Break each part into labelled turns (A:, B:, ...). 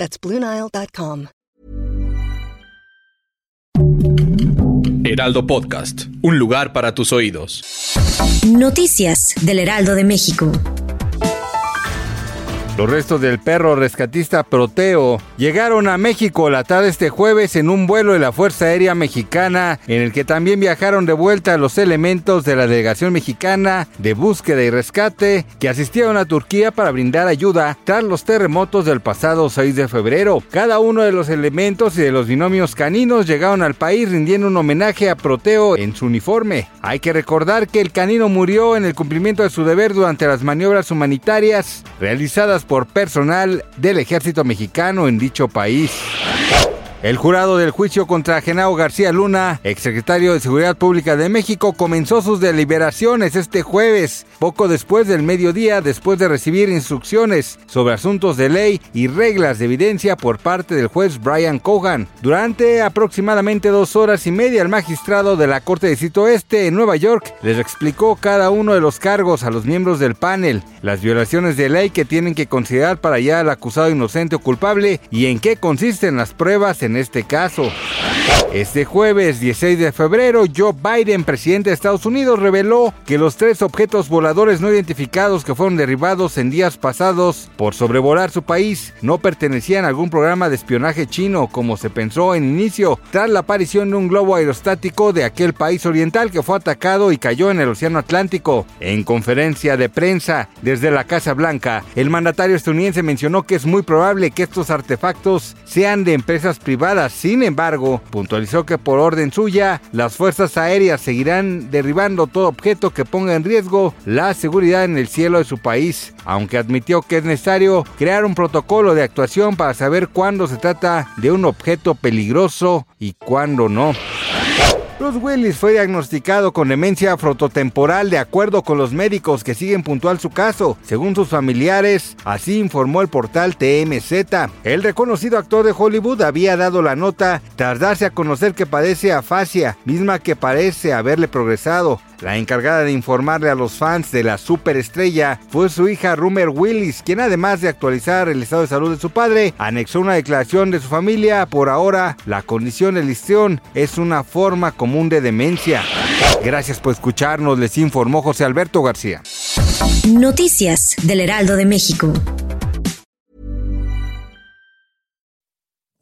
A: That's BlueNile.com.
B: Heraldo Podcast, un lugar para tus oídos.
C: Noticias del Heraldo de México.
D: Los restos del perro rescatista Proteo llegaron a México la tarde este jueves en un vuelo de la Fuerza Aérea Mexicana, en el que también viajaron de vuelta los elementos de la delegación mexicana de búsqueda y rescate que asistieron a Turquía para brindar ayuda tras los terremotos del pasado 6 de febrero. Cada uno de los elementos y de los binomios caninos llegaron al país rindiendo un homenaje a Proteo en su uniforme. Hay que recordar que el canino murió en el cumplimiento de su deber durante las maniobras humanitarias realizadas por personal del ejército mexicano en dicho país. El jurado del juicio contra Genao García Luna, exsecretario de Seguridad Pública de México, comenzó sus deliberaciones este jueves, poco después del mediodía, después de recibir instrucciones sobre asuntos de ley y reglas de evidencia por parte del juez Brian Cogan. Durante aproximadamente dos horas y media, el magistrado de la Corte de Distrito Este en Nueva York les explicó cada uno de los cargos a los miembros del panel, las violaciones de ley que tienen que considerar para hallar al acusado inocente o culpable y en qué consisten las pruebas en este caso. Este jueves 16 de febrero, Joe Biden, presidente de Estados Unidos, reveló que los tres objetos voladores no identificados que fueron derribados en días pasados por sobrevolar su país no pertenecían a algún programa de espionaje chino como se pensó en inicio, tras la aparición de un globo aerostático de aquel país oriental que fue atacado y cayó en el Océano Atlántico. En conferencia de prensa desde la Casa Blanca, el mandatario estadounidense mencionó que es muy probable que estos artefactos sean de empresas privadas. Sin embargo, puntualizó que por orden suya, las fuerzas aéreas seguirán derribando todo objeto que ponga en riesgo la seguridad en el cielo de su país, aunque admitió que es necesario crear un protocolo de actuación para saber cuándo se trata de un objeto peligroso y cuándo no. Willis fue diagnosticado con demencia frontotemporal de acuerdo con los médicos que siguen puntual su caso, según sus familiares, así informó el portal TMZ. El reconocido actor de Hollywood había dado la nota tras darse a conocer que padece afasia, misma que parece haberle progresado. La encargada de informarle a los fans de la superestrella fue su hija Rumer Willis, quien además de actualizar el estado de salud de su padre, anexó una declaración de su familia. Por ahora, la condición de listión es una forma común de demencia. Gracias por escucharnos, les informó José Alberto García.
C: Noticias del Heraldo de México.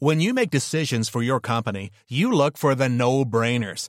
E: When you make decisions for your company, you look for the no-brainers.